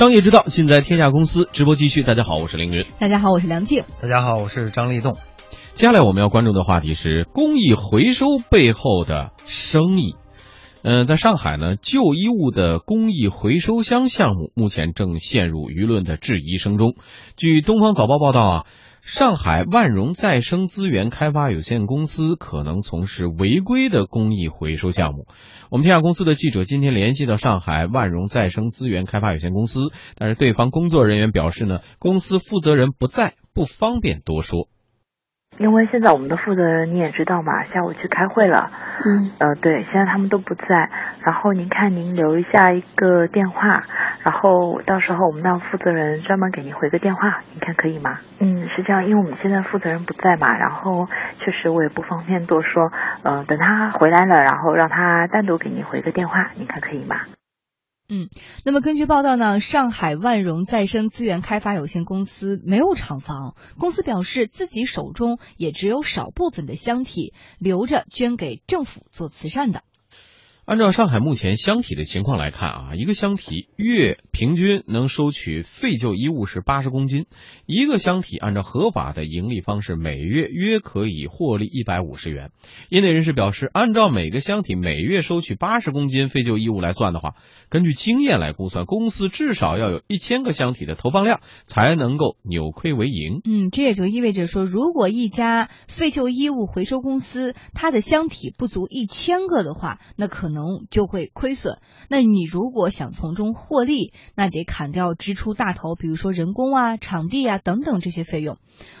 商业之道，尽在天下公司。直播继续，大家好，我是凌云。大家好，我是梁静。大家好，我是张立栋。接下来我们要关注的话题是公益回收背后的生意。嗯，在上海呢，旧衣物的公益回收箱项目目前正陷入舆论的质疑声中。据东方早报报道啊。上海万荣再生资源开发有限公司可能从事违规的公益回收项目。我们天下公司的记者今天联系到上海万荣再生资源开发有限公司，但是对方工作人员表示呢，公司负责人不在，不方便多说。因为现在我们的负责人你也知道嘛，下午去开会了。嗯。呃，对，现在他们都不在。然后您看，您留一下一个电话，然后到时候我们让负责人专门给您回个电话，您看可以吗？嗯，是这样，因为我们现在负责人不在嘛，然后确实我也不方便多说。呃，等他回来了，然后让他单独给您回个电话，您看可以吗？嗯，那么根据报道呢，上海万荣再生资源开发有限公司没有厂房，公司表示自己手中也只有少部分的箱体留着捐给政府做慈善的。按照上海目前箱体的情况来看啊，一个箱体月平均能收取废旧衣物是八十公斤，一个箱体按照合法的盈利方式，每月约可以获利一百五十元。业内人士表示，按照每个箱体每月收取八十公斤废旧衣物来算的话，根据经验来估算，公司至少要有一千个箱体的投放量才能够扭亏为盈。嗯，这也就意味着说，如果一家废旧衣物回收公司它的箱体不足一千个的话，那可能。能就会亏损。那你如果想从中获利，那得砍掉支出大头，比如说人工啊、场地啊等等这些费用。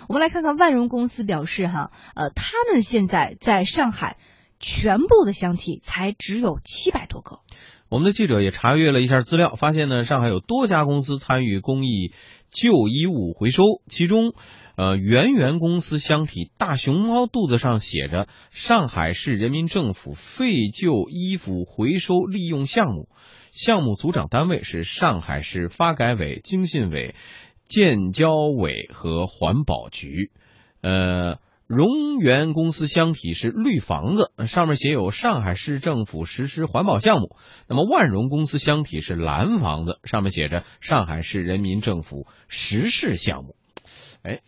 我们来看看万荣公司表示，哈，呃，他们现在在上海全部的箱体才只有七百多个。我们的记者也查阅了一下资料，发现呢，上海有多家公司参与公益旧衣物回收，其中。呃，圆圆公司箱体大熊猫肚子上写着“上海市人民政府废旧衣服回收利用项目”，项目组长单位是上海市发改委、经信委、建交委和环保局。呃，荣源公司箱体是绿房子，上面写有上海市政府实施环保项目。那么万荣公司箱体是蓝房子，上面写着上海市人民政府实事项目。哎。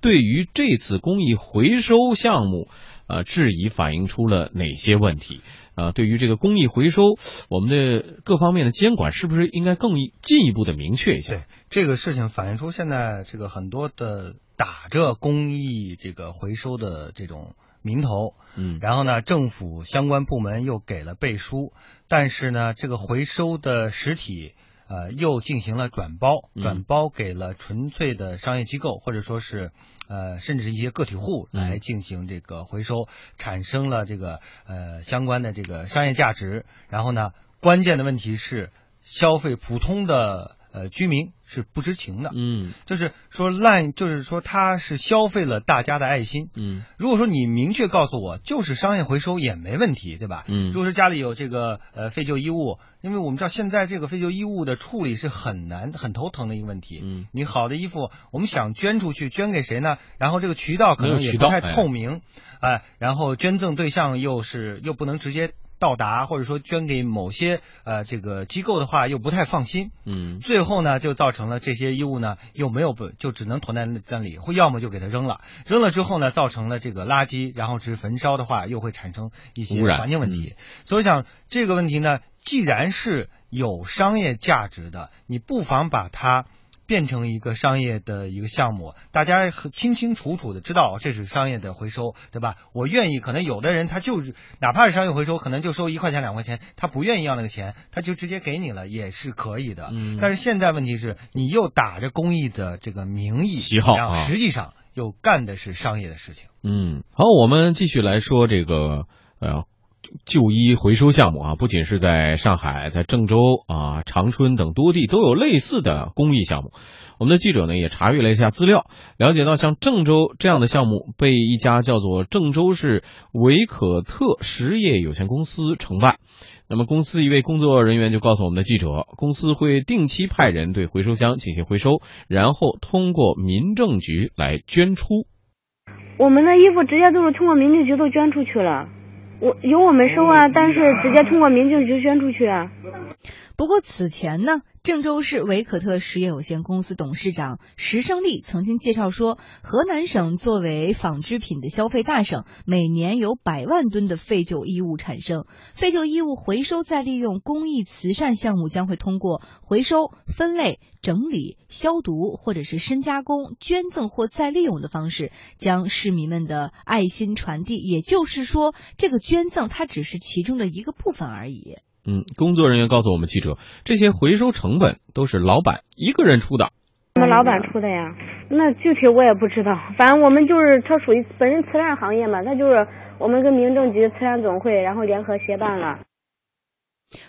对于这次公益回收项目，呃，质疑反映出了哪些问题？啊，对于这个公益回收，我们的各方面的监管是不是应该更进一步的明确一下？对这个事情反映出现在这个很多的打着公益这个回收的这种名头，嗯，然后呢，政府相关部门又给了背书，但是呢，这个回收的实体。呃，又进行了转包，转包给了纯粹的商业机构，或者说是，呃，甚至是一些个体户来进行这个回收，产生了这个呃相关的这个商业价值。然后呢，关键的问题是消费普通的呃居民。是不知情的，嗯，就是说滥，就是说他是消费了大家的爱心，嗯，如果说你明确告诉我就是商业回收也没问题，对吧？嗯，如果说家里有这个呃废旧衣物，因为我们知道现在这个废旧衣物的处理是很难、很头疼的一个问题，嗯，你好的衣服我们想捐出去，捐给谁呢？然后这个渠道可能也不太透明，哎，然后捐赠对象又是又不能直接。到达或者说捐给某些呃这个机构的话又不太放心，嗯，最后呢就造成了这些衣物呢又没有不就只能囤在那里，或要么就给它扔了，扔了之后呢造成了这个垃圾，然后是焚烧的话又会产生一些环境问题，所以想这个问题呢既然是有商业价值的，你不妨把它。变成一个商业的一个项目，大家清清楚楚的知道这是商业的回收，对吧？我愿意，可能有的人他就是哪怕是商业回收，可能就收一块钱两块钱，他不愿意要那个钱，他就直接给你了，也是可以的。嗯。但是现在问题是，你又打着公益的这个名义旗号啊，实际上又干的是商业的事情。嗯，好，我们继续来说这个呃。旧衣回收项目啊，不仅是在上海，在郑州啊、长春等多地都有类似的公益项目。我们的记者呢也查阅了一下资料，了解到像郑州这样的项目被一家叫做郑州市维可特实业有限公司承办。那么公司一位工作人员就告诉我们的记者，公司会定期派人对回收箱进行回收，然后通过民政局来捐出。我们的衣服直接都是通过民政局都捐出去了。我有我们收啊，但是直接通过民政局捐出去啊。不过此前呢，郑州市维可特实业有限公司董事长石胜利曾经介绍说，河南省作为纺织品的消费大省，每年有百万吨的废旧衣物产生，废旧衣物回收再利用公益慈善项目将会通过回收、分类、整理、消毒或者是深加工、捐赠或再利用的方式，将市民们的爱心传递。也就是说，这个捐赠它只是其中的一个部分而已。嗯，工作人员告诉我们记者，这些回收成本都是老板一个人出的。我们老板出的呀？那具体我也不知道。反正我们就是它属于本身慈善行业嘛，它就是我们跟民政局慈善总会然后联合协办了。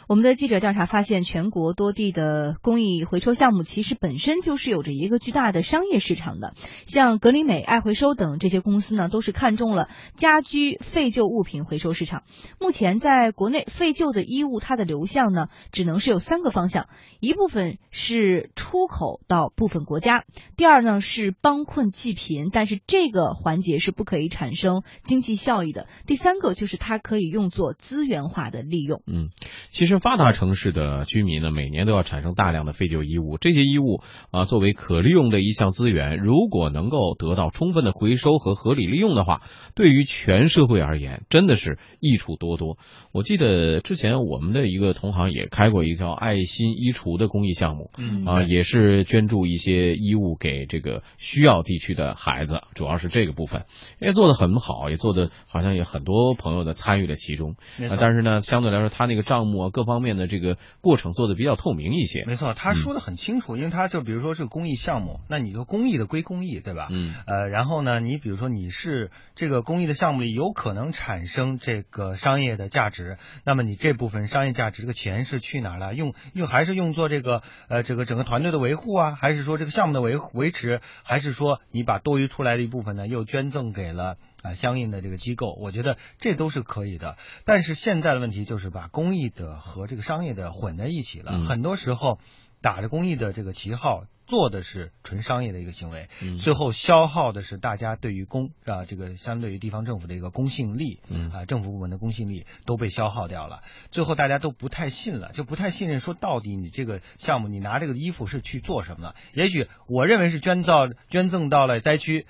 我们的记者调查发现，全国多地的公益回收项目其实本身就是有着一个巨大的商业市场的。像格林美、爱回收等这些公司呢，都是看中了家居废旧物品回收市场。目前在国内，废旧的衣物它的流向呢，只能是有三个方向：一部分是出口到部分国家；第二呢是帮困济贫，但是这个环节是不可以产生经济效益的；第三个就是它可以用作资源化的利用。嗯。其实发达城市的居民呢，每年都要产生大量的废旧衣物。这些衣物啊，作为可利用的一项资源，如果能够得到充分的回收和合理利用的话，对于全社会而言，真的是益处多多。我记得之前我们的一个同行也开过一个叫“爱心衣橱”的公益项目，啊，也是捐助一些衣物给这个需要地区的孩子，主要是这个部分，也做的很好，也做的好像也很多朋友的参与了其中。啊，但是呢，相对来说，他那个账目啊。各方面的这个过程做的比较透明一些，没错，他说的很清楚，因为他就比如说是公益项目，那你就公益的归公益，对吧？嗯，呃，然后呢，你比如说你是这个公益的项目里有可能产生这个商业的价值，那么你这部分商业价值这个钱是去哪了？用用还是用作这个呃这个整个团队的维护啊？还是说这个项目的维维持？还是说你把多余出来的一部分呢又捐赠给了？啊，相应的这个机构，我觉得这都是可以的。但是现在的问题就是把公益的和这个商业的混在一起了。很多时候，打着公益的这个旗号，做的是纯商业的一个行为，最后消耗的是大家对于公啊这个相对于地方政府的一个公信力，啊政府部门的公信力都被消耗掉了。最后大家都不太信了，就不太信任说到底你这个项目，你拿这个衣服是去做什么了？也许我认为是捐造捐赠到了灾区。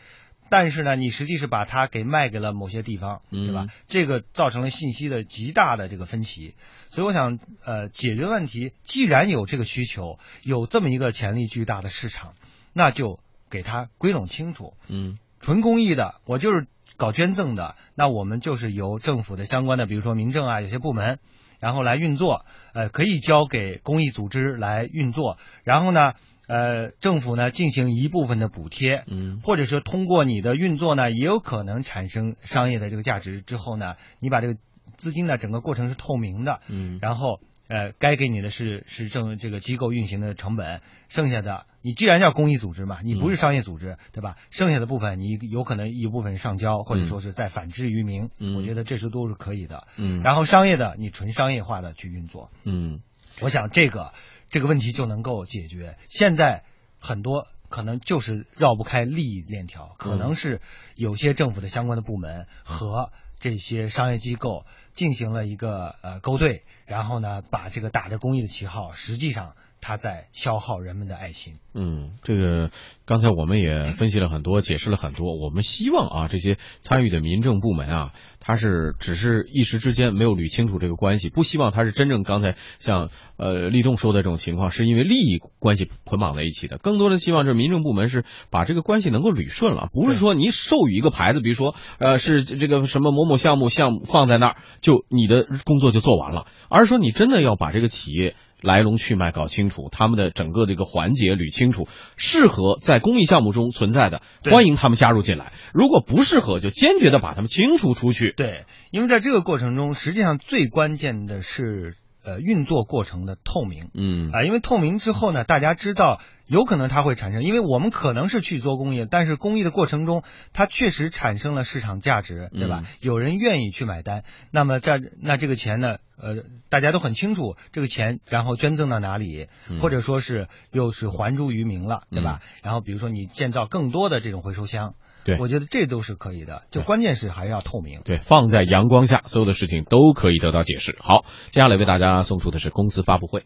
但是呢，你实际是把它给卖给了某些地方，对吧？这个造成了信息的极大的这个分歧。所以我想，呃，解决问题，既然有这个需求，有这么一个潜力巨大的市场，那就给它归拢清楚。嗯，纯公益的，我就是搞捐赠的，那我们就是由政府的相关的，比如说民政啊，有些部门，然后来运作，呃，可以交给公益组织来运作，然后呢。呃，政府呢进行一部分的补贴，嗯，或者说通过你的运作呢，也有可能产生商业的这个价值。之后呢，你把这个资金呢整个过程是透明的，嗯，然后呃，该给你的是是政这个机构运行的成本，剩下的你既然叫公益组织嘛，你不是商业组织，对吧？剩下的部分你有可能一部分上交，或者说是在反之于民，我觉得这是都是可以的，嗯，然后商业的你纯商业化的去运作，嗯，我想这个。这个问题就能够解决。现在很多可能就是绕不开利益链条，可能是有些政府的相关的部门和这些商业机构进行了一个呃勾兑，然后呢把这个打着公益的旗号，实际上。他在消耗人们的爱心。嗯，这个刚才我们也分析了很多，解释了很多。我们希望啊，这些参与的民政部门啊，他是只是一时之间没有捋清楚这个关系，不希望他是真正刚才像呃立栋说的这种情况，是因为利益关系捆绑在一起的。更多的希望是民政部门是把这个关系能够捋顺了，不是说你授予一个牌子，比如说呃是这个什么某某项目项目放在那儿，就你的工作就做完了，而是说你真的要把这个企业。来龙去脉搞清楚，他们的整个这个环节捋清楚，适合在公益项目中存在的，欢迎他们加入进来；如果不适合，就坚决的把他们清除出去。对，因为在这个过程中，实际上最关键的是。呃，运作过程的透明，嗯啊，因为透明之后呢，大家知道有可能它会产生，因为我们可能是去做公益，但是公益的过程中，它确实产生了市场价值，对吧？有人愿意去买单，那么这那这个钱呢，呃，大家都很清楚这个钱，然后捐赠到哪里，或者说是又是还诸于民了，对吧？然后比如说你建造更多的这种回收箱。对，我觉得这都是可以的，就关键是还要透明。对，放在阳光下，所有的事情都可以得到解释。好，接下来为大家送出的是公司发布会。